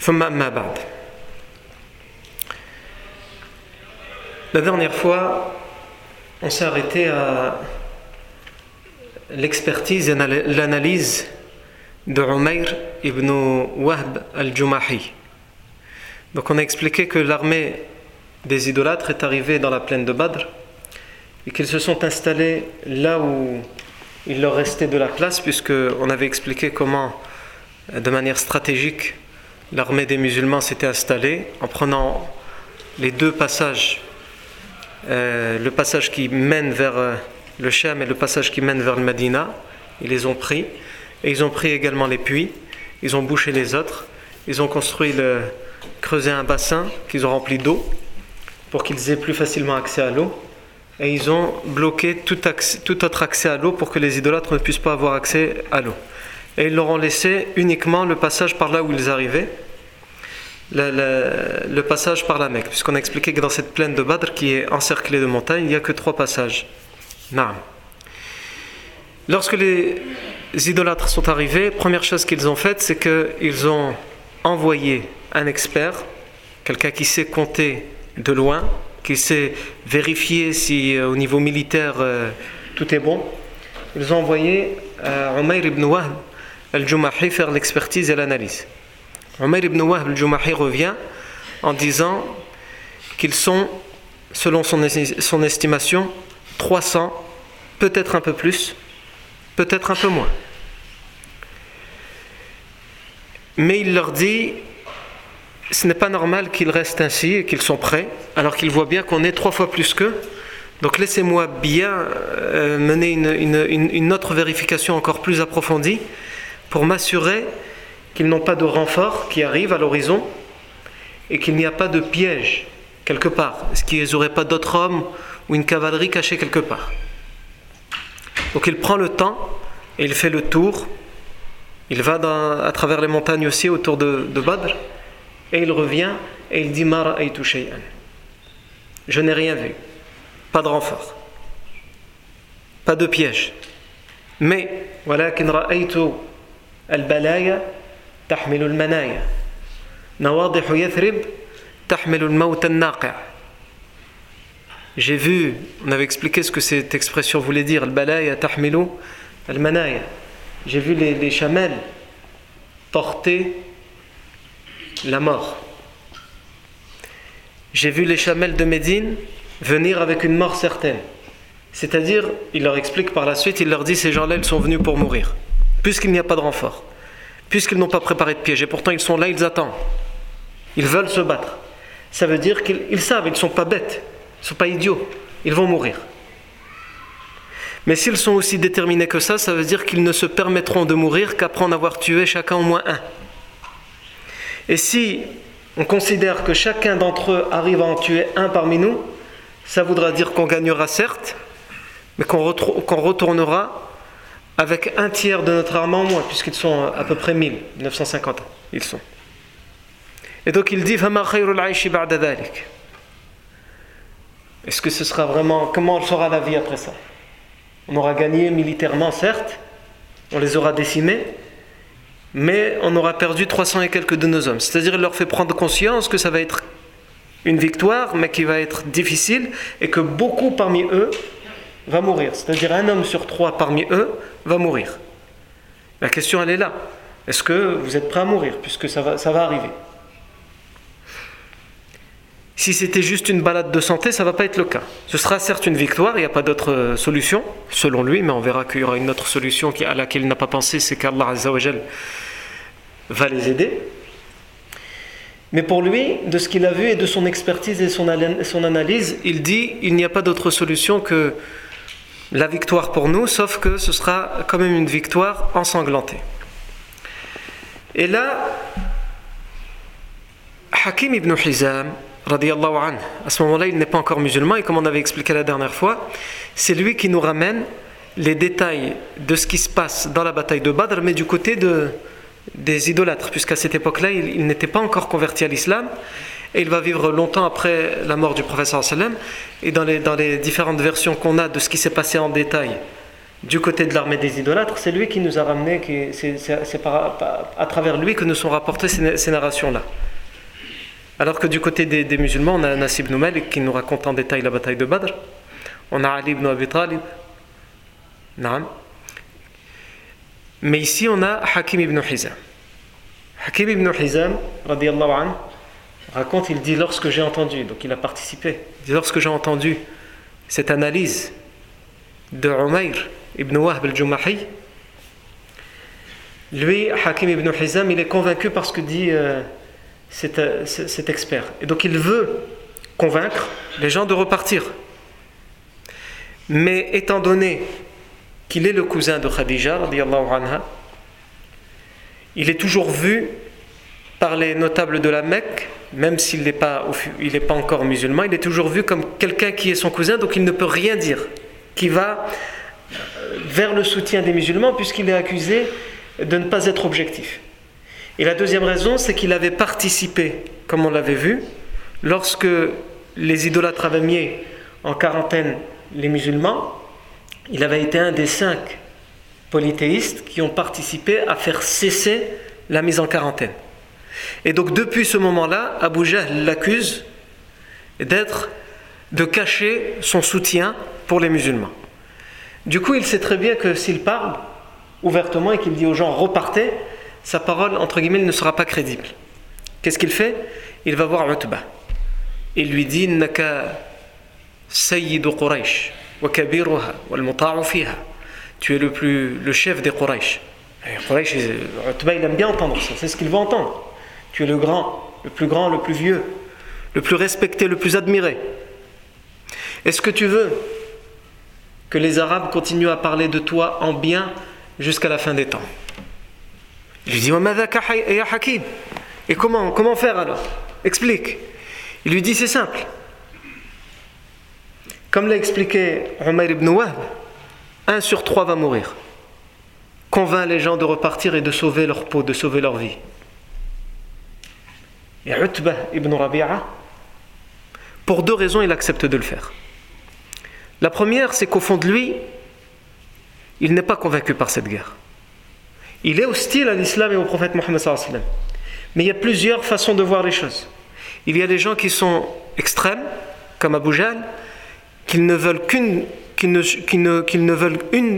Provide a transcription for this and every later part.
ثم أما بعد La dernière fois, on s'est arrêté à l'expertise et l'analyse de Umayr ibn Wahb al-Jumahi. Donc on a expliqué que l'armée des idolâtres est arrivée dans la plaine de Badr et qu'ils se sont installés là où il leur restait de la place puisque on avait expliqué comment de manière stratégique l'armée des musulmans s'était installée en prenant les deux passages euh, le passage qui mène vers euh, le Sham et le passage qui mène vers le Medina. Ils les ont pris. Et ils ont pris également les puits. Ils ont bouché les autres. Ils ont construit, le, creusé un bassin qu'ils ont rempli d'eau pour qu'ils aient plus facilement accès à l'eau. Et ils ont bloqué tout autre accès à l'eau pour que les idolâtres ne puissent pas avoir accès à l'eau. Et ils leur ont laissé uniquement le passage par là où ils arrivaient le, passage par la Mecque, puisqu'on a expliqué que dans cette plaine de Badr qui est encerclée de montagnes, il n'y a que trois passages. Naam. Lorsque les idolâtres sont arrivés, première chose qu'ils ont faite, c'est qu'ils ont envoyé un expert, quelqu'un qui sait compter de loin, qui sait vérifier si euh, au niveau militaire euh, tout est bon. Ils ont envoyé euh, Umayr ibn Wahb al-Jumahi faire l'expertise et l'analyse. Omar ibn Wahb al-Jumahi revient en disant qu'ils sont, selon son, son, estimation, 300, peut-être un peu plus, peut-être un peu moins. Mais il leur dit, ce n'est pas normal qu'ils restent ainsi et qu'ils sont prêts, alors qu'ils voient bien qu'on est trois fois plus qu'eux. Donc laissez-moi bien euh, mener une, une, une autre vérification encore plus approfondie pour m'assurer qu'ils n'ont pas de renfort qui arrive à l'horizon et qu'il n'y a pas de piège quelque part. Est-ce qu'ils n'auraient pas d'autres hommes ou une cavalerie cachée quelque part? Donc il prend le temps et il fait le tour. Il va à travers les montagnes aussi autour de, de Badr et il revient et il dit Mara Je n'ai rien vu. Pas de renfort. Pas de piège. Mais, voilà, al-balaya تحمل المنايا نواضح يثرب تحمل الموت الناقع J'ai vu, on avait expliqué ce que cette expression voulait dire, al-balaya tahmilu al-manaya. J'ai vu les, les chamelles porter la mort. J'ai vu les chamelles de Médine venir avec une mort certaine. C'est-à-dire, il leur explique par la suite, il leur dit ces gens-là, ils sont venus pour mourir, puisqu'il n'y a pas de renfort puisqu'ils n'ont pas préparé de piège. Et pourtant, ils sont là, ils attendent. Ils veulent se battre. Ça veut dire qu'ils savent, ils ne sont pas bêtes, ils ne sont pas idiots. Ils vont mourir. Mais s'ils sont aussi déterminés que ça, ça veut dire qu'ils ne se permettront de mourir qu'après en avoir tué chacun au moins un. Et si on considère que chacun d'entre eux arrive à en tuer un parmi nous, ça voudra dire qu'on gagnera certes, mais qu'on retournera avec un tiers de notre armée en moins, puisqu'ils sont à peu près 1000, 950, ils sont. Et donc il dit Est-ce que ce sera vraiment. Comment sera la vie après ça? On aura gagné militairement, certes, on les aura décimés, mais on aura perdu 300 et quelques de nos hommes. C'est-à-dire, il leur fait prendre conscience que ça va être une victoire, mais qui va être difficile, et que beaucoup parmi eux va mourir. C'est-à-dire, un homme sur trois parmi eux va mourir. La question, elle est là. Est-ce que vous êtes prêt à mourir, puisque ça va, ça va arriver? Si c'était juste une balade de santé, ça ne va pas être le cas. Ce sera certes une victoire, il n'y a pas d'autre euh, solution, selon lui, mais on verra qu'il y aura une autre solution à laquelle il n'a pas pensé, c'est qu'Allah va les aider. Mais pour lui, de ce qu'il a vu et de son expertise et son analyse, il dit il n'y a pas d'autre solution que la victoire pour nous, sauf que ce sera quand même une victoire ensanglantée. Et là, Hakim ibn Hizam, à ce moment-là, il n'est pas encore musulman et comme on avait expliqué la dernière fois, c'est lui qui nous ramène les détails de ce qui se passe dans la bataille de Badr, mais du côté de, des idolâtres, puisqu'à cette époque-là, il, n'était pas encore converti à l'islam et il va vivre longtemps après la mort du professeur sallam. Et dans les, dans les différentes versions qu'on a de ce qui s'est passé en détail du côté de l'armée des idolâtres, c'est lui qui nous a ramené, c'est à travers lui que nous sont rapportées ces narrations-là. Alors que du côté des, musulmans, on a Nasib ibn qui nous raconte en détail la bataille de Badr. On a Ali ibn Abi Talib. Mais ici, on a Hakim ibn Hizam. Hakim ibn Hizam, anhu, raconte, il dit lorsque j'ai entendu, donc il a participé, il dit lorsque j'ai entendu cette analyse de Umayr ibn Wahb al-Jumahi, lui, Hakim ibn Hizam, il est convaincu par ce que dit euh, euh, cet, expert. Et donc il veut convaincre les gens de repartir. Mais étant donné qu'il est le cousin de Khadija, anha, il est toujours vu par les notables de la Mecque, même s'il n'est pas, pas encore musulman, il est toujours vu comme quelqu'un qui est son cousin, donc il ne peut rien dire, qui va euh, vers le soutien des musulmans, puisqu'il est accusé de ne pas être objectif. Et la deuxième raison, c'est qu'il avait participé, comme on l'avait vu, lorsque les idolâtres avaient mis en quarantaine les musulmans, il avait été un des cinq polythéistes qui ont participé à faire cesser la mise en quarantaine. Et donc depuis ce moment-là, Abu Jahl l'accuse d'être, de cacher son soutien pour les musulmans. Du coup, il sait très bien que s'il parle ouvertement et qu'il dit aux gens repartez, sa parole, entre guillemets, ne sera pas crédible. Qu'est-ce qu'il fait? Il va voir Utba. Il lui dit Naka Sayyidu Quraysh, wa kabiruha, wal fiha. Tu es le, plus, le chef des Quraysh. Quraysh, Utba, il aime bien entendre ça, c'est ce qu'il veut entendre. Tu es le grand, le plus grand, le plus vieux, le plus respecté, le plus admiré. Est-ce que tu veux que les Arabes continuent à parler de toi en bien jusqu'à la fin des temps? Je lui Hakim? Et comment, faire alors? Explique. Il lui dit, c'est simple. Comme l'a expliqué Omar ibn Wahb, un sur trois va mourir. Convainc les gens de repartir et de sauver leur peau, de sauver leur vie. Et Utbah ibn Rabi'a, pour deux raisons, il accepte de le faire. La première, c'est qu'au fond de lui, il n'est pas convaincu par cette guerre. Il est hostile à l'islam et au prophète Mohammed. Mais il y a plusieurs façons de voir les choses. Il y a des gens qui sont extrêmes, comme Abu Jahl, qui ne veulent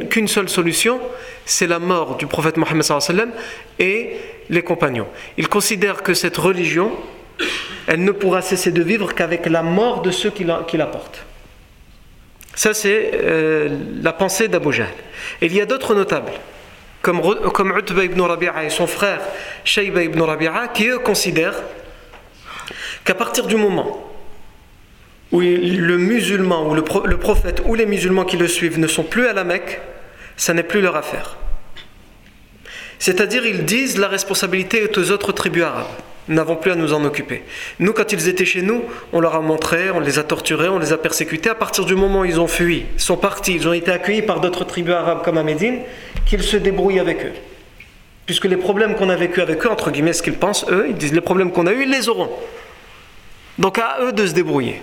qu'une seule solution, c'est la mort du prophète Mohammed et les compagnons. Ils considèrent que cette religion, elle ne pourra cesser de vivre qu'avec la mort de ceux qui la, portent. Ça, c'est euh, la pensée d'Abu il y a d'autres notables comme, comme Utba ibn Rabi'a et son frère Shayba ibn Rabi'a, qui eux considèrent qu'à partir du moment où le musulman ou le, prophète ou les musulmans qui le suivent ne sont plus à la Mecque, ça n'est plus leur affaire. C'est-à-dire, ils disent la responsabilité est aux autres tribus arabes. Nous n'avons plus à nous en occuper. Nous, quand ils étaient chez nous, on leur a montré, on les a torturés, on les a persécutés. À partir du moment où ils ont fui, sont partis, ils ont été accueillis par d'autres tribus arabes comme à Médine, qu'ils se débrouillent avec eux. Puisque les problèmes qu'on a vécu avec eux, entre guillemets, ce qu'ils pensent, eux, ils disent les problèmes qu'on a eus, ils les auront. Donc à eux de se débrouiller.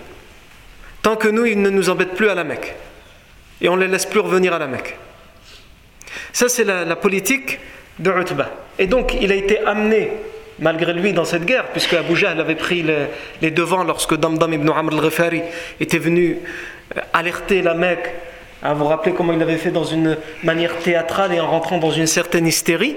Tant que nous, ils ne nous embêtent plus à la Mecque. et on ne les laisse plus revenir à la Mecque. Ça, c'est la, politique de Utbah. Et donc, il a été amené, malgré lui, dans cette guerre, puisque Abu Jahl avait pris les, devants lorsque Damdam ibn Amr al-Ghifari était venu euh, alerter la Mecque. À vous rappeler comment il avait fait dans une manière théâtrale et en rentrant dans une certaine hystérie.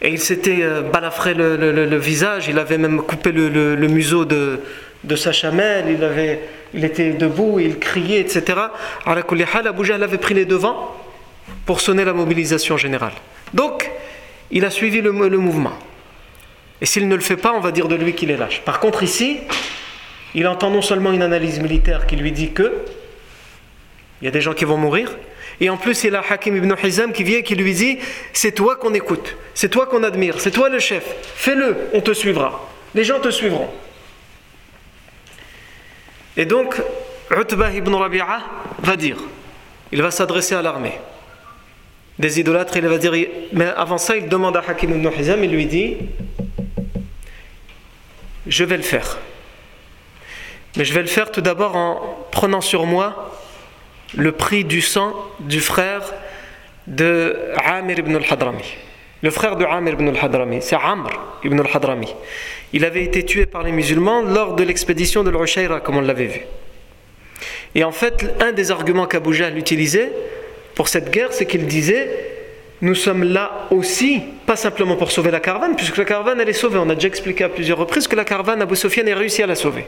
Et il s'était euh, balafré le, visage, il avait même coupé le, museau de, de sa chamelle, il, avait, il était debout, il criait, etc. Abu Jahl avait pris les devants pour sonner la mobilisation générale. Donc, il a suivi le, mouvement. Et s'il ne le fait pas, on va dire de lui qu'il est lâche. Par contre, ici, il entend non seulement une analyse militaire qui lui dit que il y a des gens qui vont mourir, et en plus, il a Hakim ibn Hizam qui vient et qui lui dit C'est toi qu'on écoute, c'est toi qu'on admire, c'est toi le chef, fais-le, on te suivra, les gens te suivront. Et donc, Utbah ibn Rabi'a va dire il va s'adresser à l'armée des idolâtres, il va dire, mais avant ça, il demande à Hakim ibn Hizam, il lui dit, je vais le faire. Mais je vais le faire tout d'abord en prenant sur moi le prix du sang du frère de Amir ibn al-Hadrami. Le frère de Amir ibn al-Hadrami, c'est Amr ibn al-Hadrami. Il avait été tué par les musulmans lors de l'expédition de l'Ushayra, comme on l'avait vu. Et en fait, un des arguments qu'Abu Jahl utilisait, pour cette guerre, c'est qu'il disait nous sommes là aussi, pas simplement pour sauver la caravane, puisque la caravane elle est sauvée. On a déjà expliqué à plusieurs reprises que la caravane, Abu Sufyan a réussi à la sauver.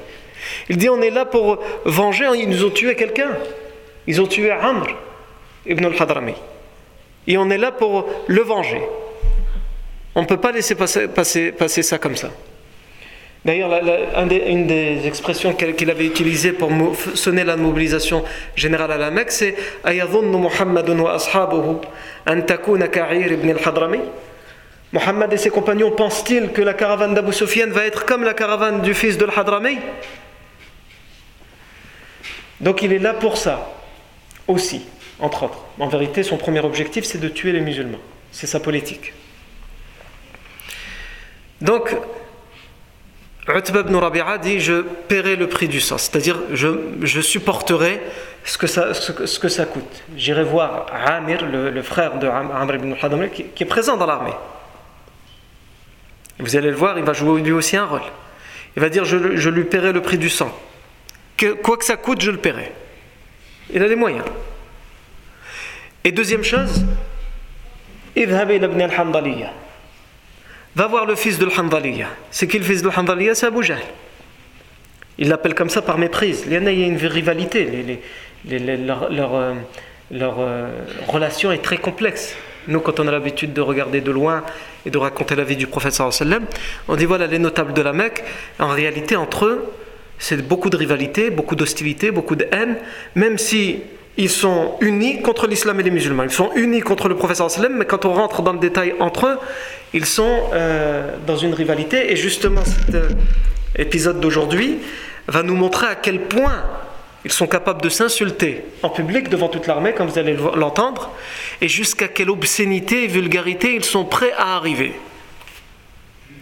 Il dit on est là pour venger, ils nous ont tué quelqu'un. Ils ont tué Amr ibn al-Hadrami. Et on est là pour le venger. On ne peut pas laisser passer, passer, passer ça comme ça. D'ailleurs, une des expressions qu'il avait utilisées pour sonner la mobilisation générale à la Mecque, c'est Muhammadun wa ashabuhu an takuna ibn al-Hadrami. Muhammad et ses compagnons pensent-ils que la caravane d'Abu Sufyan va être comme la caravane du fils de l'Hadrami? Donc il est là pour ça, aussi, entre autres. En vérité, son premier objectif, c'est de tuer les musulmans. C'est sa politique. Donc, Utba ibn Rabi'a dit Je paierai le prix du sang, c'est-à-dire je, supporterai ce que ça, coûte. J'irai voir Amir, le, frère de Amr ibn Hadamri, qui, est présent dans l'armée. Vous allez le voir, il va jouer lui aussi un rôle. Il va dire Je, lui paierai le prix du sang. Que, quoi que ça coûte, je le paierai. Il a les moyens. Et deuxième chose, Idhab ibn al-Hamdaliyah Va voir le fils de l'Handaliya. C'est qui le fils de l'Handaliya C'est Abu Jahl. Il l'appelle comme ça par méprise. Il y a une rivalité. leur, euh, euh, relation est très complexe. Nous, quand on a l'habitude de regarder de loin et de raconter la vie du prophète on dit voilà les notables de la Mecque. En réalité, entre eux, c'est beaucoup de rivalité, beaucoup d'hostilité, beaucoup de haine, même si ils sont unis contre l'islam et les musulmans. Ils sont unis contre le prophète sallam, mais quand on rentre dans le détail entre eux, ils sont euh, dans une rivalité. Et justement, cet euh, épisode d'aujourd'hui va nous montrer à quel point ils sont capables de s'insulter en public devant toute l'armée, comme vous allez l'entendre, et jusqu'à quelle obscénité et vulgarité ils sont prêts à arriver.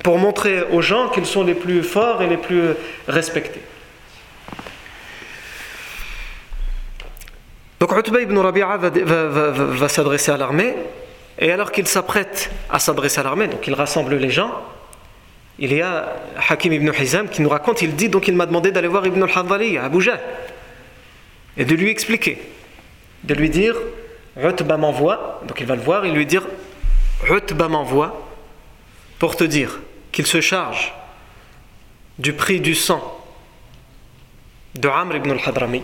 Pour montrer aux gens qu'ils sont les plus forts et les plus respectés. Donc Utba ibn Rabi'a va, s'adresser à l'armée, et alors qu'il s'apprête à s'adresser à l'armée, donc il rassemble les gens, il y a Hakim ibn Hizam qui nous raconte, il dit donc il m'a demandé d'aller voir Ibn al-Hadwali à Abuja et de lui expliquer, de lui dire Utba m'envoie, donc il va le voir, et lui dire Utba m'envoie pour te dire qu'il se charge du prix du sang de Amr ibn al-Hadrami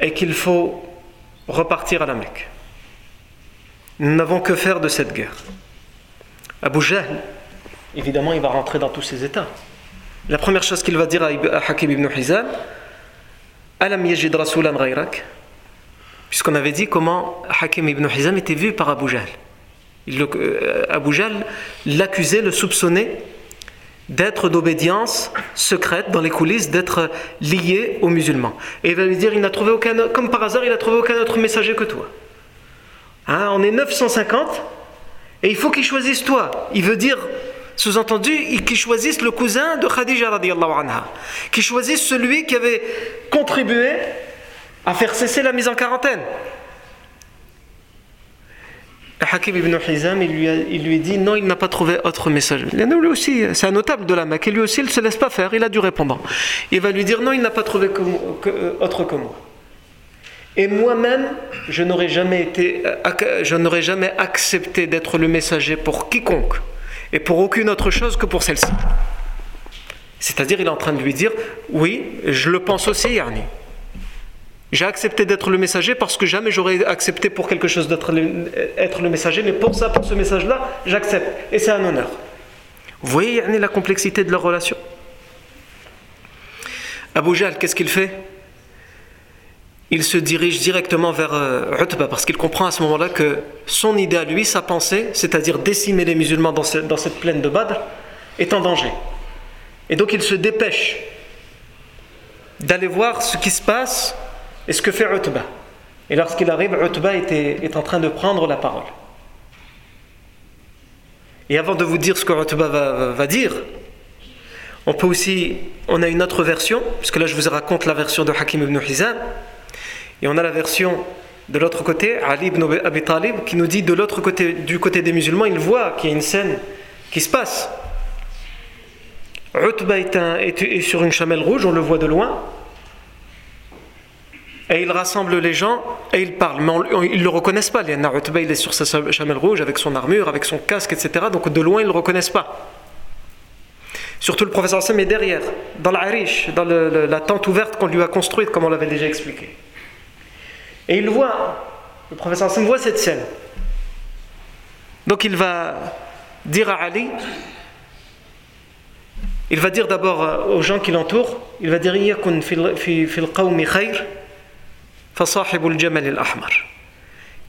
et qu'il faut repartir à la Mecque. Nous n'avons que faire de cette guerre. Abu Jahl, évidemment, il va rentrer dans tous ces états. La première chose qu'il va dire à Hakim ibn Hizam, Alam yajid rasulan ghayrak? Puisqu'on avait dit comment Hakim ibn Hizam était vu par Abu Jahl. Euh, Abu Jahl l'accusait, le soupçonnait d'être d'obédience secrète dans les coulisses, d'être lié aux musulmans. Et il va lui dire, il n'a trouvé aucun, comme par hasard, il n'a trouvé aucun autre messager que toi. Hein, on est 950 et il faut qu'il choisisse toi. Il veut dire, sous-entendu, qu'il choisisse le cousin de Khadija radiallahu anha, qu'il choisisse celui qui avait contribué à faire cesser la mise en quarantaine. Hakim ibn Hizam, il lui, a, il lui dit non, il n'a pas trouvé autre message. Lui aussi, c'est un notable de la Mecque, et lui aussi, il ne se laisse pas faire, il a du répondant. Il va lui dire non, il n'a pas trouvé euh, autre que moi. Et moi-même, je n'aurais jamais, été, euh, je n'aurais jamais accepté d'être le messager pour quiconque, et pour aucune autre chose que pour celle-ci. C'est-à-dire, il est en train de lui dire oui, je le pense aussi, Yarni. J'ai accepté d'être le messager parce que jamais j'aurais accepté pour quelque chose d'être être le messager, mais pour ça, pour ce message-là, j'accepte. Et c'est un honneur. Vous voyez la complexité de leur relation? Abu Jal, qu'est-ce qu'il fait? Il se dirige directement vers euh, Utba parce qu'il comprend à ce moment-là que son idée à lui, sa pensée, c'est-à-dire décimer les musulmans dans, dans cette plaine de Badr, est en danger. Et donc il se dépêche d'aller voir ce qui se passe et ce que fait Utba? Et lorsqu'il arrive, Utba est en train de prendre la parole. Et avant de vous dire ce que Utba va, dire, on peut aussi, on a une autre version, puisque là je vous raconte la version de Hakim ibn Hizam, et on a la version de l'autre côté, Ali ibn Abi Talib, qui nous dit de l'autre côté, du côté des musulmans, il voit qu'il y a une scène qui se passe. Utba est, est sur une chamelle rouge, on le voit de loin, et il rassemble les gens et il parle. Mais ils ne le reconnaissent pas. Utba, il est sur sa chamelle rouge avec son armure, avec son casque, etc. Donc de loin, ils ne le reconnaissent pas. Surtout le professeur Sam est derrière, dans l'Arish, dans la tente ouverte qu'on lui a construite, comme on l'avait déjà expliqué. Et il voit, le professeur Sam voit cette scène. Donc il va dire à Ali, il va dire d'abord aux gens qui l'entourent, il va dire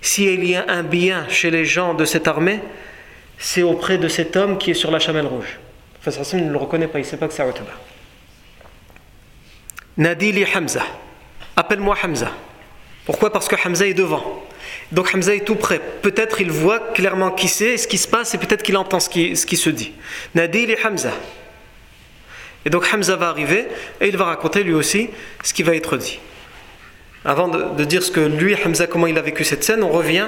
s'il y a un bien chez les gens de cette armée, c'est auprès de cet homme qui est sur la chamelle rouge. Enfin, ne le reconnaît pas, il ne sait pas que c'est Utba. Nadili Hamza. Appelle-moi Hamza. Pourquoi? Parce que Hamza est devant. Donc Hamza est tout près. Peut-être il voit clairement qui c'est, ce qui se passe, et peut-être qu'il entend ce qui, ce qui se dit. Nadili Hamza. Et donc Hamza va arriver et il va raconter lui aussi ce qui va être dit. Avant de, dire ce que lui, Hamza, comment il a vécu cette scène, on revient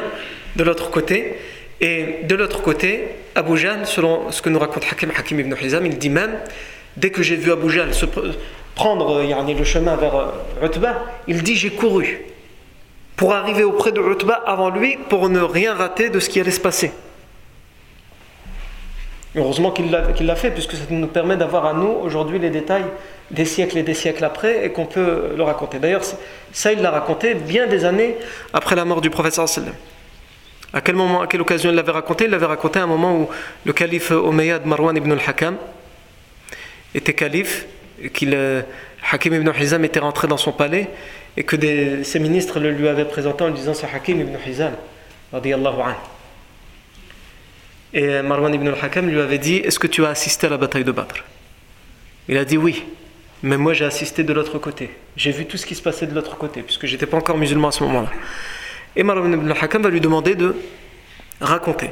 de l'autre côté. Et de l'autre côté, Abu Jahl, selon ce que nous raconte Hakim, Hakim ibn Hizam, il dit même, dès que j'ai vu Abu Jahl se prendre le chemin vers euh, Utba, il dit j'ai couru pour arriver auprès de Utba avant lui pour ne rien rater de ce qui allait se passer. Heureusement qu'il l'a fait, puisque ça nous permet d'avoir à nous aujourd'hui les détails des siècles et des siècles après et qu'on peut le raconter. D'ailleurs, ça, il l'a raconté bien des années après la mort du prophète sallam. À quel moment, à quelle occasion il l'avait raconté? Il l'avait raconté à un moment où le calife Omeyyad Marwan ibn al-Hakam était calife, et qu'il euh, Hakim ibn Hizam était rentré dans son palais et que ses ministres le lui avaient présenté en lui disant c'est Hakim ibn Hizam, Et Marwan ibn al-Hakam lui avait dit Est-ce que tu as assisté à la bataille de Badr? Il a dit oui. Mais moi, j'ai assisté de l'autre côté. J'ai vu tout ce qui se passait de l'autre côté, puisque j'étais pas encore musulman à ce moment-là. Et Marwan ibn al-Hakam va lui demander de raconter.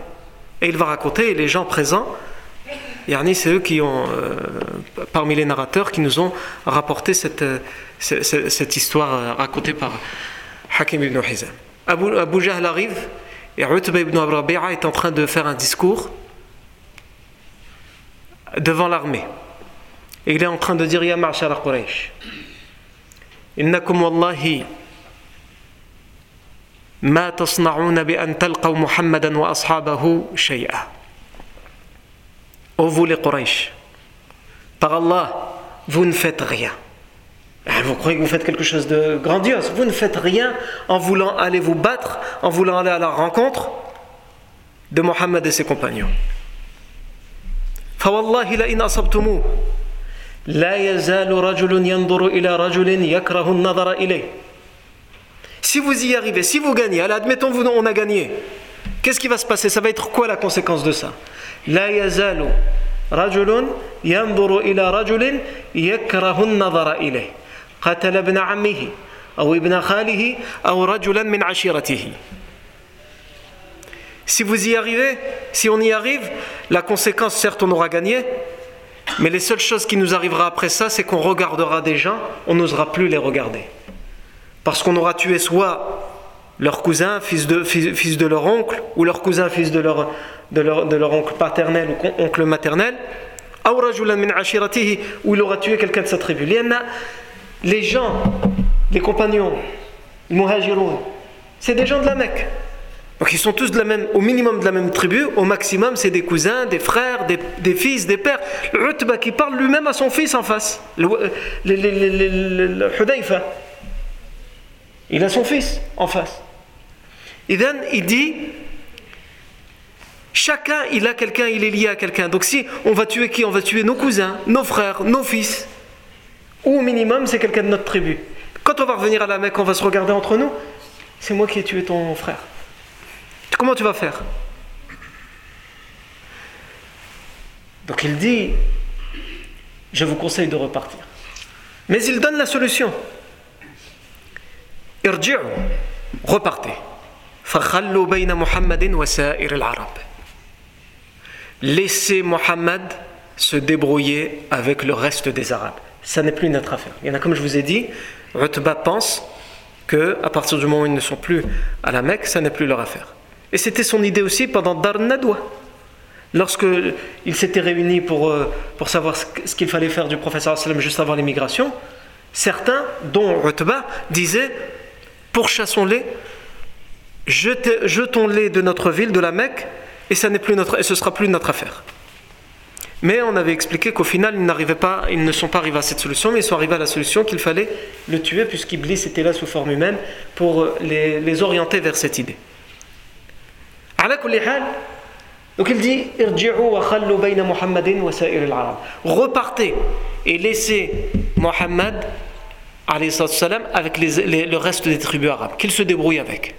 Et il va raconter, et les gens présents, Yarni, c'est eux qui ont, euh, parmi les narrateurs, qui nous ont rapporté cette, euh, cette, histoire euh, racontée par Hakim ibn Hizam. Abu, Abu Jahl arrive, et Utba ibn Rabi'a est en train de faire un discours devant l'armée. Il est en train de dire Ya ma'shara Quraysh, ma tasna'una bi an talqaw Muhammadan wa ashabahu shay'a. Ô vous les Quraysh, par Allah, vous ne faites rien. Ah, vous croyez que vous faites quelque chose de grandiose. Vous ne faites rien en voulant aller vous battre, en voulant aller à la rencontre de Mohammed et ses compagnons. فوالله لئن أصبتموه لا يزال رجل ينظر إلى رجل يكره النظر إليه Si vous y arrivez, si vous gagnez, allez, admettons vous on a gagné. Qu'est-ce qui va se passer Ça va être quoi la conséquence de ça لا يزال رجل ينظر إلى رجل يكره النظر إليه قتل ابن عمه أو ابن خاله أو رجلا من عشيرته Si vous y arrivez, si on y arrive, la conséquence, certes, on aura gagné, mais les seules choses qui nous arrivera après ça, c'est qu'on regardera des gens, on n'osera plus les regarder. Parce qu'on aura tué soit leur cousin, fils de, fils, de leur oncle, ou leur cousin, fils de leur, de leur, de leur oncle paternel ou oncle maternel, ou il aura tué quelqu'un de sa tribu. Les gens, les compagnons, les c'est des gens de la Mecque. Donc ils sont tous au minimum de la même tribu, au maximum c'est des cousins, des frères, des, fils, des pères. Le Utba qui parle lui-même à son fils en face, le, Hudayfa, il a son fils en face. Et then il dit chacun il a quelqu'un, il est lié à quelqu'un. Donc si on va tuer qui? On va tuer nos cousins, nos frères, nos fils. Ou au minimum c'est quelqu'un de notre tribu. Quand on va revenir à la Mecque, on va se regarder entre nous. C'est moi qui ai tué ton frère. Comment tu vas faire? Donc il dit, je vous conseille de repartir. Mais il donne la solution. Irji'u, repartez. Laissez Mohammed se débrouiller avec le reste des Arabes. Ça n'est plus notre affaire. Il y en a, comme je vous ai dit, Rutba pense que à partir du moment où ils ne sont plus à la Mecque, ça n'est plus leur affaire. Et c'était son idée aussi pendant Dar Nadwa. Lorsque ils s'étaient réunis pour, euh, pour savoir ce qu'il fallait faire du professeur juste avant l'immigration, certains, dont Rutba, disaient pourchassons-les, jetons-les de notre ville, de la Mecque, et, ça plus notre, et ce sera plus notre affaire. Mais on avait expliqué qu'au final, ils, pas, ils ne sont pas arrivés à cette solution, mais ils sont arrivés à la solution qu'il fallait le tuer, puisqu'Iblis était là sous forme humaine pour les, les orienter vers cette idée. Donc il dit Repartez et laissez Mohammed avec les, le reste des tribus arabes, qu'il se débrouille avec.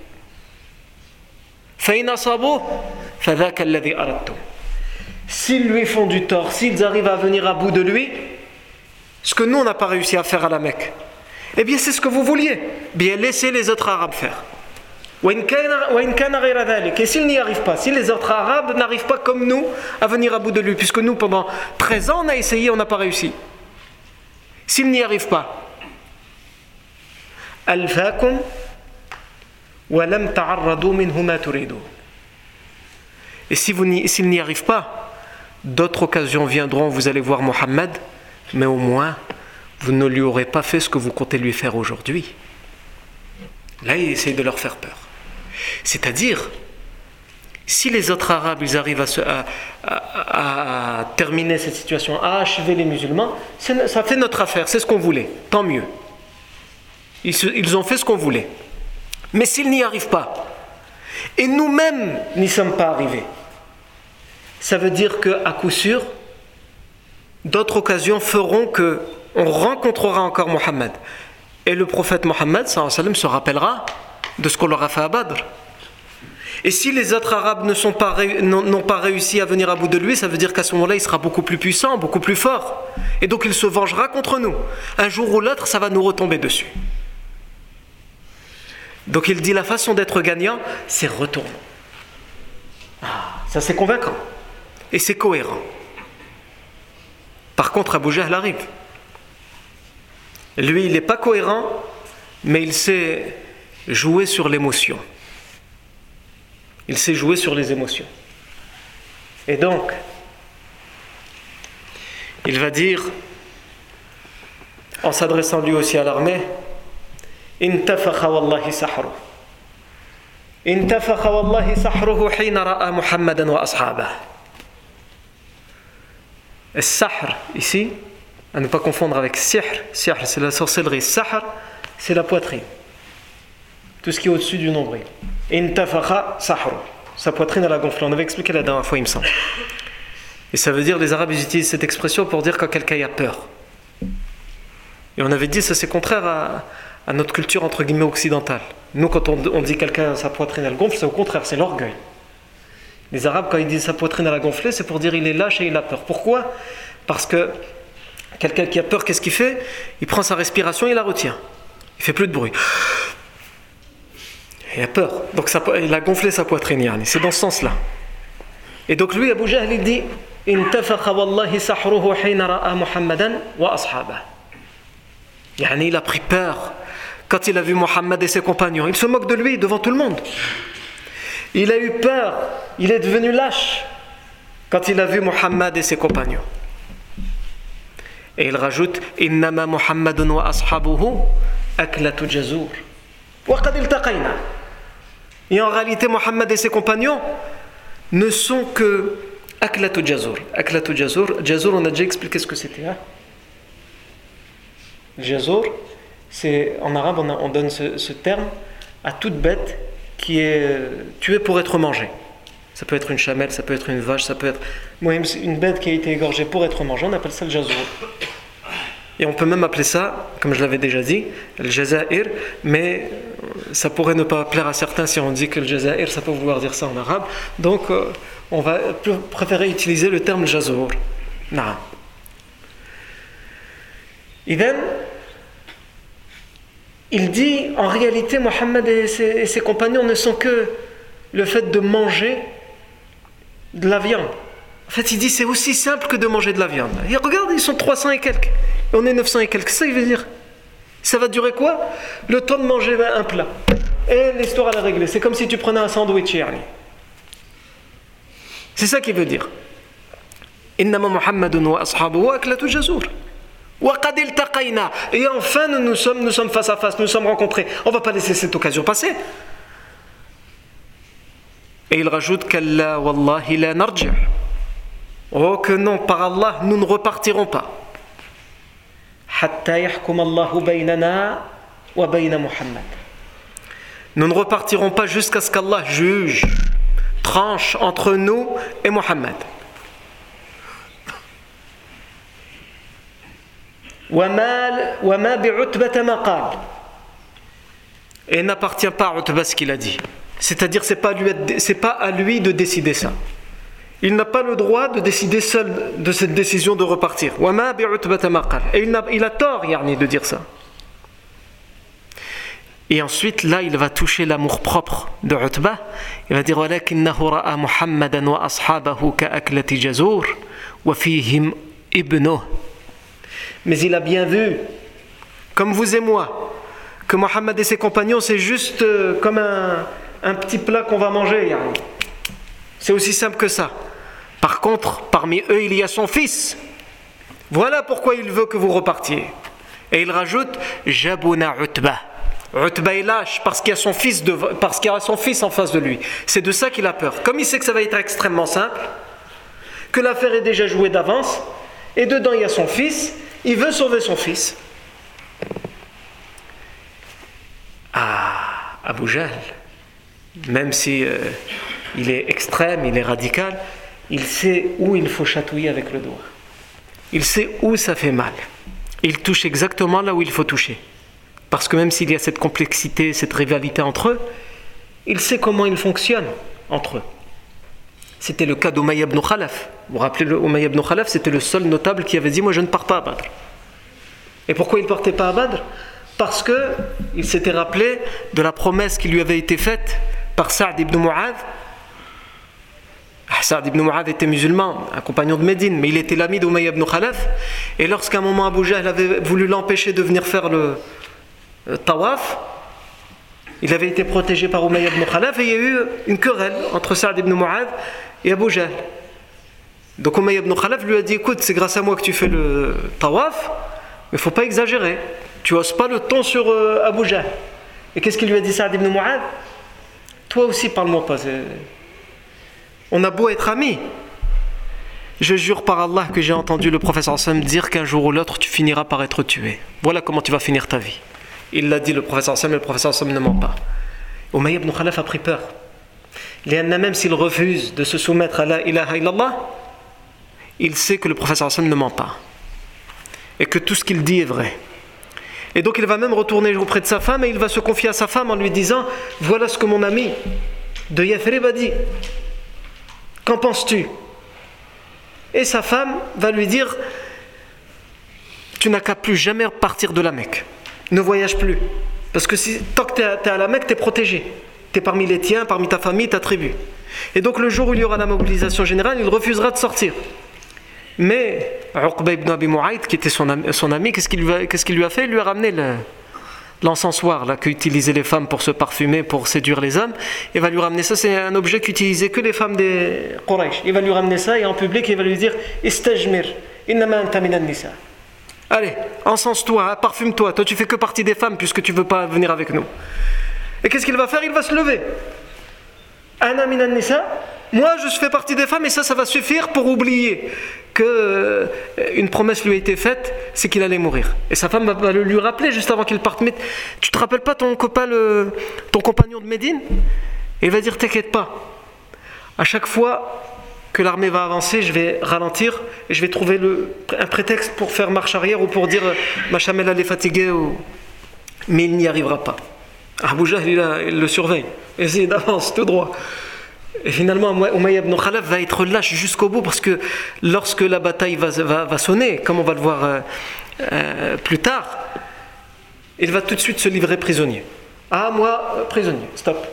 S'ils lui font du tort, s'ils arrivent à venir à bout de lui, ce que nous on n'a pas réussi à faire à la Mecque, eh bien c'est ce que vous vouliez. Bien laissez les autres Arabes faire. Et s'il n'y arrive pas, si les autres Arabes n'arrivent pas comme nous à venir à bout de lui, puisque nous pendant 13 ans on a essayé, on n'a pas réussi. S'il n'y arrive pas, et s'il n'y arrive pas, d'autres occasions viendront, vous allez voir Mohammed, mais au moins, vous ne lui aurez pas fait ce que vous comptez lui faire aujourd'hui. Là, il essaye de leur faire peur. C'est-à-dire, si les autres Arabes ils arrivent à, terminer cette situation, à achever les musulmans, ça fait notre affaire, c'est ce qu'on voulait, tant mieux. Ils, ont fait ce qu'on voulait. Mais s'ils n'y arrivent pas, et nous-mêmes n'y sommes pas arrivés, ça veut dire qu'à coup sûr, d'autres occasions feront que on rencontrera encore Mohammed. Et le prophète Mohammed se rappellera de ce qu'on leur fait à Badr. Et si les autres Arabes n'ont pas, pas, réussi à venir à bout de lui, ça veut dire qu'à ce moment-là, il sera beaucoup plus puissant, beaucoup plus fort. Et donc il se vengera contre nous. Un jour ou l'autre, ça va nous retomber dessus. Donc il dit la façon d'être gagnant, c'est retourner. Ah, ça c'est convaincant et c'est cohérent. Par contre, Abu Jahl arrive. Lui, il n'est pas cohérent, mais il sait jouer sur l'émotion. Il sait jouer sur les émotions. Et donc, il va dire, en s'adressant lui aussi à l'armée, Intafakha wallahi sahru. Intafakha wallahi sahruhu hina ra'a Muhammadan wa ashabah. Sahr, ici, à ne pas confondre avec sihr. Sihr, c'est la sorcellerie. Sahr, c'est la poitrine. Tout ce qui est au-dessus du nombril. Intafakha sahru. Sa poitrine, elle a gonflé. On avait expliqué la dernière fois, il me semble. Et ça veut dire, les Arabes utilisent cette expression pour dire quand quelqu'un a peur. Et on avait dit, ça c'est contraire à, notre culture entre guillemets occidentale. Nous, quand on, on dit quelqu'un, sa poitrine, elle gonfle, c'est au contraire, c'est l'orgueil. Les Arabes, quand ils disent sa poitrine elle a gonflé, c'est pour dire il est lâche et il a peur. Pourquoi? Parce que quelqu'un qui a peur, qu'est-ce qu'il fait? Il prend sa respiration et il la retient. Il fait plus de bruit. Il a peur. Donc il a gonflé sa poitrine, c'est dans ce sens-là. Et donc lui, Abu Jahl, il dit il a pris peur quand il a vu Mohammed et ses compagnons. Il se moque de lui devant tout le monde. Il a eu peur, il est devenu lâche quand il a vu Mohammed et ses compagnons. Et il rajoute Innama Muhammadun wa ashabuhu aklatu jazur. Et en réalité, Mohammed et ses compagnons ne sont que aklatu jazur. Aklatu jazur, jazur, on a déjà expliqué ce que c'était. Hein jazur, c'est en arabe, on, donne ce, terme à toute bête qui est tuée pour être mangée. Ça peut être une chamelle, ça peut être une vache, ça peut être une bête qui a été égorgée pour être mangée, on appelle ça le jazour. Et on peut même appeler ça, comme je l'avais déjà dit, le jazair, mais ça pourrait ne pas plaire à certains si on dit que le jazair, ça peut vouloir dire ça en arabe. Donc euh, on va préférer utiliser le terme jazour. Non. Idem, il dit en réalité, Mohammed et ses, compagnons ne sont que le fait de manger de la viande. En fait, il dit c'est aussi simple que de manger de la viande. Regarde, ils sont 300 et quelques. Et on est 900 et quelques. Ça, il veut dire. Ça va durer quoi? Le temps de manger un plat. Et l'histoire, elle est réglée. C'est comme si tu prenais un sandwich, Charlie. C'est ça qu'il veut dire. Muhammadun wa ashabuhu aklatu jazur. Et enfin, nous, sommes, nous sommes face à face, nous sommes rencontrés. On ne va pas laisser cette occasion passer. Et il rajoute narji'. Oh que non, par Allah, nous ne repartirons pas. Nous ne repartirons pas jusqu'à ce qu'Allah juge, tranche entre nous et Muhammad. Et n'appartient pas à Utba ce qu'il a dit. C'est-à-dire, ce n'est pas, à lui de décider ça. Il n'a pas le droit de décider seul de cette décision de repartir. Et il a, tort, Yarni, de dire ça. Et ensuite, là, il va toucher l'amour propre de Utba. Il va dire Muhammadan wa ashabahu ka'aklati jazur wa fihim ibnuh mais il a bien vu, comme vous et moi, que Mohammed et ses compagnons, c'est juste euh, comme un, petit plat qu'on va manger. C'est aussi simple que ça. Par contre, parmi eux, il y a son fils. Voilà pourquoi il veut que vous repartiez. Et il rajoute Jabuna Utba. Utba est lâche parce qu'il a son fils parce qu'il a son fils en face de lui. C'est de ça qu'il a peur. Comme il sait que ça va être extrêmement simple, que l'affaire est déjà jouée d'avance, et dedans il y a son fils, il veut sauver son fils. Ah, Abu même si euh, il est extrême, il est radical, il sait où il faut chatouiller avec le doigt. Il sait où ça fait mal. Il touche exactement là où il faut toucher. Parce que même s'il y a cette complexité, cette rivalité entre eux, il sait comment ils fonctionnent entre eux. C'était le cas d'Umayy ibn Khalaf. Vous vous rappelez, Umayy ibn Khalaf, c'était le seul notable qui avait dit Moi, je ne pars pas à Badr. Et pourquoi il ne partait pas à Badr? Parce qu'il s'était rappelé de la promesse qui lui avait été faite par Saad ibn Mu'adh. Ah, Saad ibn Mu'adh était musulman, un compagnon de Médine, mais il était l'ami d'Umayy ibn Khalaf. Et lorsqu'à un moment Abu Jahl avait voulu l'empêcher de venir faire le, le tawaf, il avait été protégé par Umayy ibn Khalaf et il y a eu une querelle entre Saad ibn Mu'adh et Abu Jahl. Donc Umayy ibn Khalaf lui a dit Écoute, c'est grâce à moi que tu fais le tawaf, mais faut pas exagérer. Tu oses pas le ton sur euh, Abu Jahl. Et qu'est-ce qu'il lui a dit Saad ibn Mu'adh? Toi aussi, parle-moi pas. On a beau être amis. Je jure par Allah que j'ai entendu le professeur Sam dire qu'un jour ou l'autre tu finiras par être tué. Voilà comment tu vas finir ta vie. Il l'a dit le professeur Sam, et le professeur Sam ne ment pas. Umayy ibn Khalaf a pris peur. Même s'il refuse de se soumettre à la ilaha illallah, il sait que le professeur Hassan ne ment pas. Et que tout ce qu'il dit est vrai. Et donc il va même retourner auprès de sa femme et il va se confier à sa femme en lui disant Voilà ce que mon ami de Yathrib a dit. Qu'en penses-tu? Et sa femme va lui dire Tu n'as qu'à plus jamais partir de la Mecque. Ne voyage plus. Parce que si, tant que tu es à la Mecque, tu es protégé parmi les tiens, parmi ta famille, ta tribu. Et donc le jour où il y aura la mobilisation générale, il refusera de sortir. Mais Uqba ibn Abi Mu'ayt, qui était son ami, qu'est-ce qu'il lui, a fait? Il lui a ramené l'encensoir là qu'utilisaient les femmes pour se parfumer, pour séduire les hommes, il va lui ramener ça. C'est un objet qu'utilisaient que les femmes des Quraysh. Il va lui ramener ça et en public il va lui dire Istajmir, innama anta nisa. Allez, encense-toi, parfume-toi. Toi, tu fais que partie des femmes puisque tu veux pas venir avec nous. Et qu'est-ce qu'il va faire? Il va se lever. Ana minan nisa. Moi, je fais partie des femmes et ça, ça va suffire pour oublier que euh, une promesse lui a été faite, c'est qu'il allait mourir. Et sa femme va le lui rappeler juste avant qu'il parte. Mais tu te rappelles pas ton copain, ton compagnon de Médine? Il va dire T'inquiète pas. À chaque fois que l'armée va avancer, je vais ralentir et je vais trouver un prétexte pour faire marche arrière ou pour dire ma chamelle elle est fatiguée. Mais il n'y arrivera pas. Abu Jahl, il, le surveille. Essaye d'avance tout droit. Et finalement, Umayya ibn Khalaf va être lâche jusqu'au bout parce que lorsque la bataille va, sonner, comme on va le voir euh, euh, plus tard, il va tout de suite se livrer prisonnier. Ah, moi, euh, prisonnier, stop.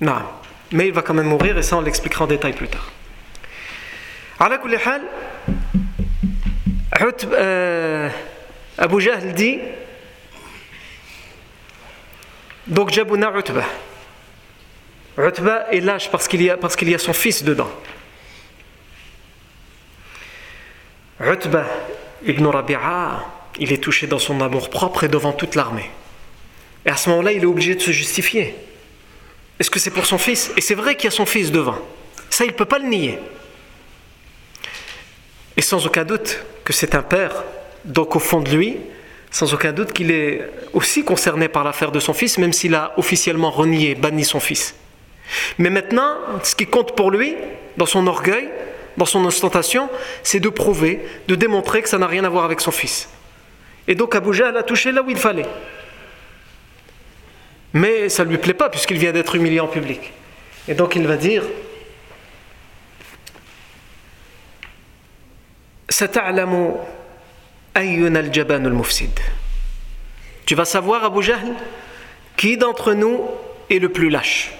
Non. Mais il va quand même mourir et ça, on l'expliquera en détail plus tard. Abu Jahl dit donc Jabouna Utbah Utba est lâche parce qu'il y, y a son fils dedans. Utba ibn Rabi'a, il est touché dans son amour propre et devant toute l'armée. Et à ce moment-là, il est obligé de se justifier. Est-ce que c'est pour son fils? Et c'est vrai qu'il y a son fils devant. Ça, il ne peut pas le nier. Et sans aucun doute que c'est un père, donc au fond de lui, sans aucun doute qu'il est aussi concerné par l'affaire de son fils, même s'il a officiellement renié, banni son fils. Mais maintenant, ce qui compte pour lui, dans son orgueil, dans son ostentation, c'est de prouver, de démontrer que ça n'a rien à voir avec son fils. Et donc Abu Jahl a touché là où il fallait. Mais ça ne lui plaît pas puisqu'il vient d'être humilié en public. Et donc il va dire Tu vas savoir, Abu Jahl, qui d'entre nous est le plus lâche.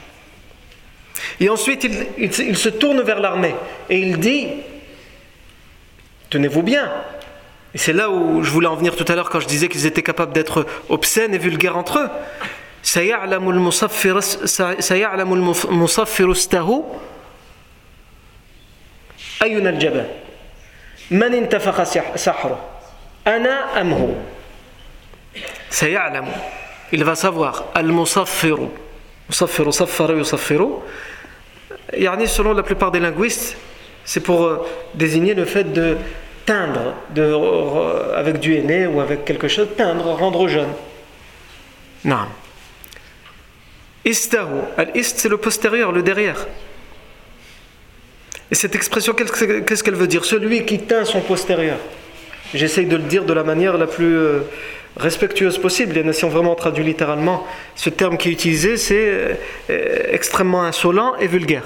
Et ensuite, il, se tourne vers l'armée et il dit Tenez-vous bien. Et c'est là où je voulais en venir tout à l'heure quand je disais qu'ils étaient capables d'être obscènes et vulgaires entre eux. Il va savoir. al-musaffiru musaffiru saffaru yusaffiru selon la plupart des linguistes, c'est pour euh, désigner le fait de teindre, de, avec du henné ou avec quelque chose, teindre, rendre jeune. Non. Istahu. Al-ist, c'est le postérieur, le derrière. Et cette expression, qu'est-ce qu'elle veut dire? Celui qui teint son postérieur. J'essaye de le dire de la manière la plus euh, respectueuse possible. Et si on vraiment traduit littéralement, ce terme qui est utilisé, c'est euh, extrêmement insolent et vulgaire.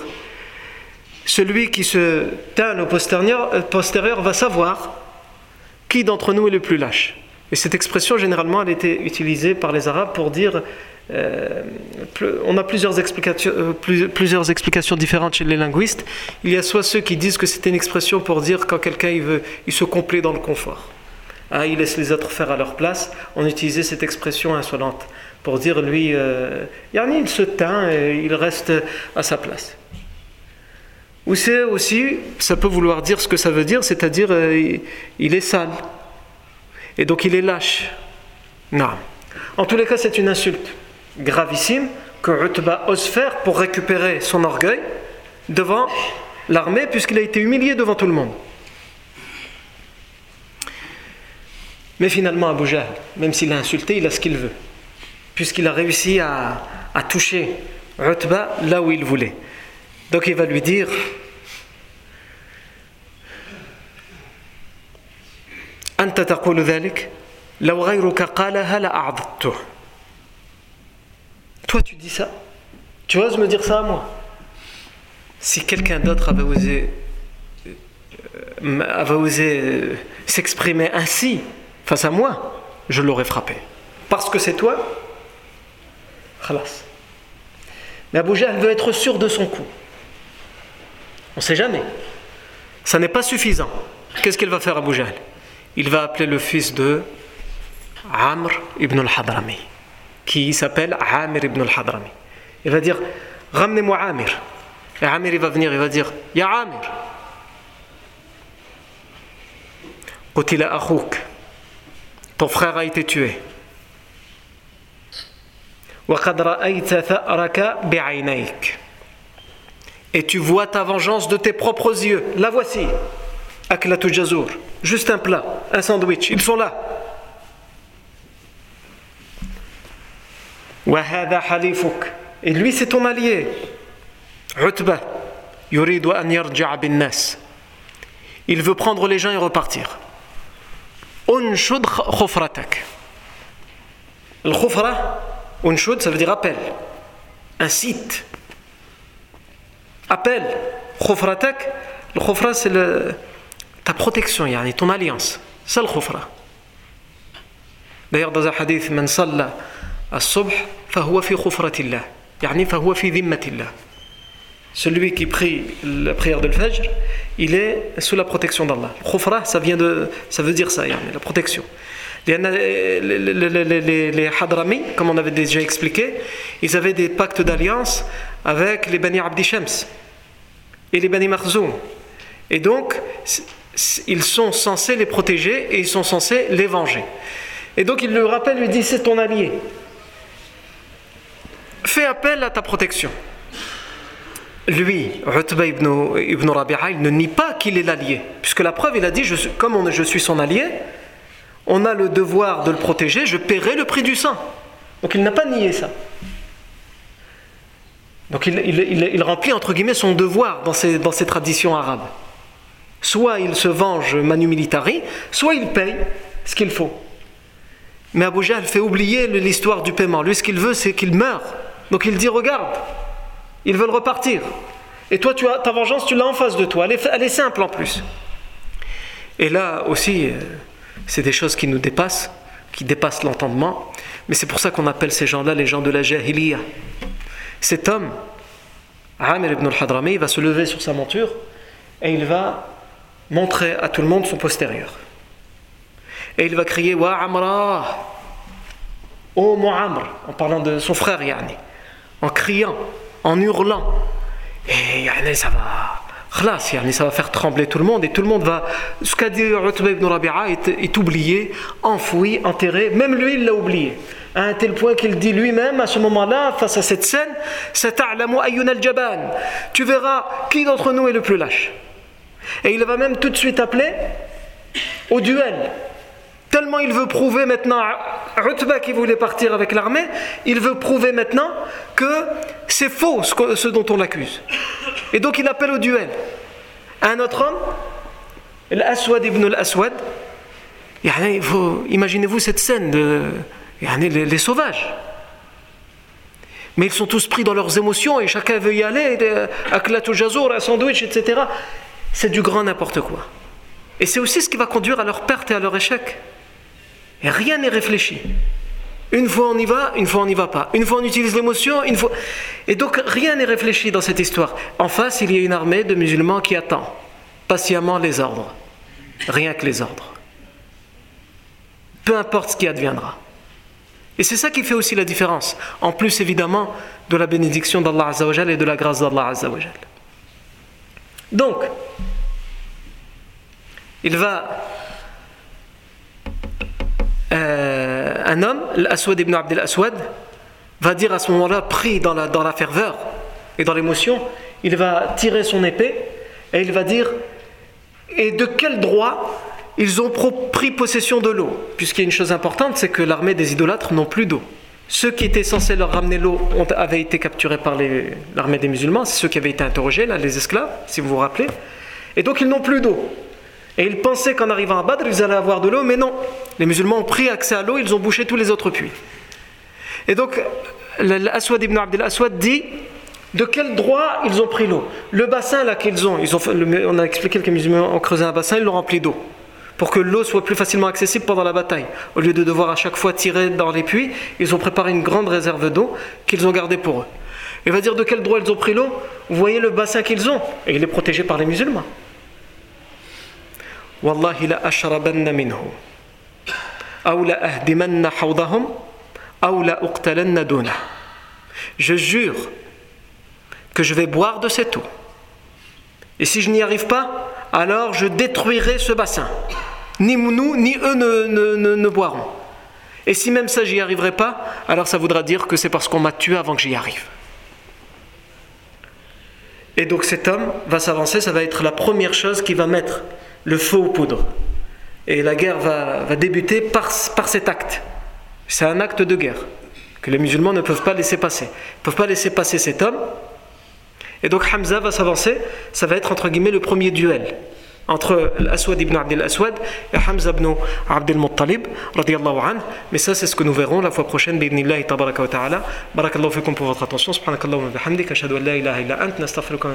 Celui qui se teint au postérieur, euh, postérieur va savoir qui d'entre nous est le plus lâche. Et cette expression, généralement, elle était utilisée par les Arabes pour dire. Euh, on a plusieurs explications, plusieurs explications différentes chez les linguistes. Il y a soit ceux qui disent que c'était une expression pour dire quand quelqu'un il veut, il se complaît dans le confort. Ah, il laisse les autres faire à leur place. On utilisait cette expression insolente pour dire lui, euh, il se teint et il reste à sa place. Ou c'est aussi, ça peut vouloir dire ce que ça veut dire, c'est-à-dire euh, il est sale. Et donc il est lâche. Non. En tous les cas, c'est une insulte gravissime que Utba ose faire pour récupérer son orgueil devant l'armée, puisqu'il a été humilié devant tout le monde. Mais finalement, Abu Jahl, même s'il a insulté, il a ce qu'il veut. Puisqu'il a réussi à, toucher Utba là où il voulait. Donc il va lui dire Toi tu dis ça Tu oses me dire ça à moi? Si quelqu'un d'autre avait osé euh, avait osé euh, s'exprimer ainsi face à moi, je l'aurais frappé. Parce que c'est toi, khalas. Mais Abu Jahl veut être sûr de son coup. On ne sait jamais. Ça n'est pas suffisant. Qu'est-ce qu'il va faire Abu Jahl? Il va appeler le fils de Amr ibn al-Hadrami, qui s'appelle Amir ibn al-Hadrami. Il va dire Ramenez-moi Amir. Et Amir il va venir, il va dire Ya Amir. Qutila akhouk. Ton frère a été tué. Et tu vois ta vengeance de tes propres yeux. La voici. Aklatou Jazour. Juste un plat, un sandwich. Ils sont là. Et lui, c'est ton allié. Il veut prendre les gens et repartir. Unshud khufratak. Le khufra, unshud, ça veut dire appel. Incite. Appel. Khufratak. Le khufra, c'est ta protection, yani, ton alliance. C'est le khufra. D'ailleurs, dans un hadith, man salla as-subh, fi khufratillah. Yani, fahuwa fi dhimmatillah. Celui qui prie la prière de l'Fajr, il est sous la protection d'Allah. Khufra, ça, vient de, ça veut dire ça, la protection. Les, les, Hadrami, comme on avait déjà expliqué, ils avaient des pactes d'alliance avec les Bani Abdi Shams et les Bani Makhzoum. Et donc, ils sont censés les protéger et ils sont censés les venger. Et donc il le rappelle, lui dit c'est ton allié. Fais appel à ta protection. Lui, Utba ibn, ibn il ne nie pas qu'il est l'allié. Puisque la preuve, il a dit, comme je suis son allié, on a le devoir de le protéger, je paierai le prix du sang. Donc il n'a pas nié ça. Donc il, remplit entre guillemets son devoir dans ces traditions arabes. Soit il se venge manu militari, soit il paye ce qu'il faut. Mais Abu Jahl fait oublier l'histoire du paiement. Lui, ce qu'il veut, c'est qu'il meure. Donc il dit Regarde, ils veulent repartir. Et toi, tu as, ta vengeance, tu l'as en face de toi. Elle est, simple en plus. Et là aussi, euh, c'est des choses qui nous dépassent, qui dépassent l'entendement. Mais c'est pour ça qu'on appelle ces gens-là les gens de la Jahiliya. Cet homme, Amir ibn al-Hadrami, va se lever sur sa monture et il va montrer à tout le monde son postérieur. Et il va crier Wa Amra Oh mon Amr en parlant de son frère Yani, en criant, en hurlant. Et yani, ça va. Khlas, ça va faire trembler tout le monde et tout le monde va. Ce qu'a dit Utba ibn Rabi'a est, est, oublié, enfoui, enterré. Même lui, il l'a oublié. À un tel point qu'il dit lui-même à ce moment-là, face à cette scène Tu verras qui d'entre nous est le plus lâche. Et il va même tout de suite appeler au duel. Tellement il veut prouver maintenant, Rutba qui voulait partir avec l'armée, il veut prouver maintenant que c'est faux ce dont on l'accuse. Et donc il appelle au duel. Un autre homme, l'Aswad ibn al-Aswad, imaginez-vous cette scène de les, sauvages. Mais ils sont tous pris dans leurs émotions et chacun veut y aller, à jazour, un sandwich, etc c'est du grand n'importe quoi. Et c'est aussi ce qui va conduire à leur perte et à leur échec. Et rien n'est réfléchi. Une fois on y va, une fois on n'y va pas. Une fois on utilise l'émotion, une fois. Et donc rien n'est réfléchi dans cette histoire. En face, il y a une armée de musulmans qui attend patiemment les ordres. Rien que les ordres. Peu importe ce qui adviendra. Et c'est ça qui fait aussi la différence. En plus, évidemment, de la bénédiction d'Allah Azzawajal et de la grâce d'Allah Azzawajal. Donc, il va. Euh, un homme, l'Aswad ibn Abdel Aswad, va dire à ce moment-là, pris dans la, dans ferveur et dans l'émotion, il va tirer son épée et il va dire Et de quel droit ils ont pris possession de l'eau? Puisqu'il y a une chose importante, c'est que l'armée des idolâtres n'ont plus d'eau. Ceux qui étaient censés leur ramener l'eau avaient été capturés par l'armée des musulmans, c'est ceux qui avaient été interrogés, là, les esclaves, si vous vous rappelez. Et donc ils n'ont plus d'eau. Et ils pensaient qu'en arrivant à Badr, ils allaient avoir de l'eau, mais non. Les musulmans ont pris accès à l'eau, ils ont bouché tous les autres puits. Et donc, l'Aswad ibn Abdel Aswad dit de quel droit ils ont pris l'eau? Le bassin là qu'ils ont, ils ont on a expliqué que les musulmans ont creusé un bassin, ils l'ont rempli d'eau pour que l'eau soit plus facilement accessible pendant la bataille. Au lieu de devoir à chaque fois tirer dans les puits, ils ont préparé une grande réserve d'eau qu'ils ont gardée pour eux. Il va dire de quel droit ils ont pris l'eau? Vous voyez le bassin qu'ils ont, et il est protégé par les musulmans. Je jure que je vais boire de cette eau. Et si je n'y arrive pas, alors je détruirai ce bassin. Ni nous, ni eux ne, boiront. Et si même ça, j'y arriverai pas, alors ça voudra dire que c'est parce qu'on m'a tué avant que j'y arrive. Et donc cet homme va s'avancer, ça va être la première chose qui va mettre le feu aux poudres. Et la guerre va, débuter par, par cet acte. C'est un acte de guerre que les musulmans ne peuvent pas laisser passer. Ils ne peuvent pas laisser passer cet homme. Et donc Hamza va s'avancer, ça va être entre guillemets le premier duel entre l'Aswad ibn Abdel Aswad et Hamza ibn Abdel Muttalib mais ça c'est ce que nous verrons la fois prochaine bi'idnillahi tabaraka wa ta'ala barakallahu pour votre attention subhanakallahu wa bihamdik an la ilaha illa ant nastaghfiruka wa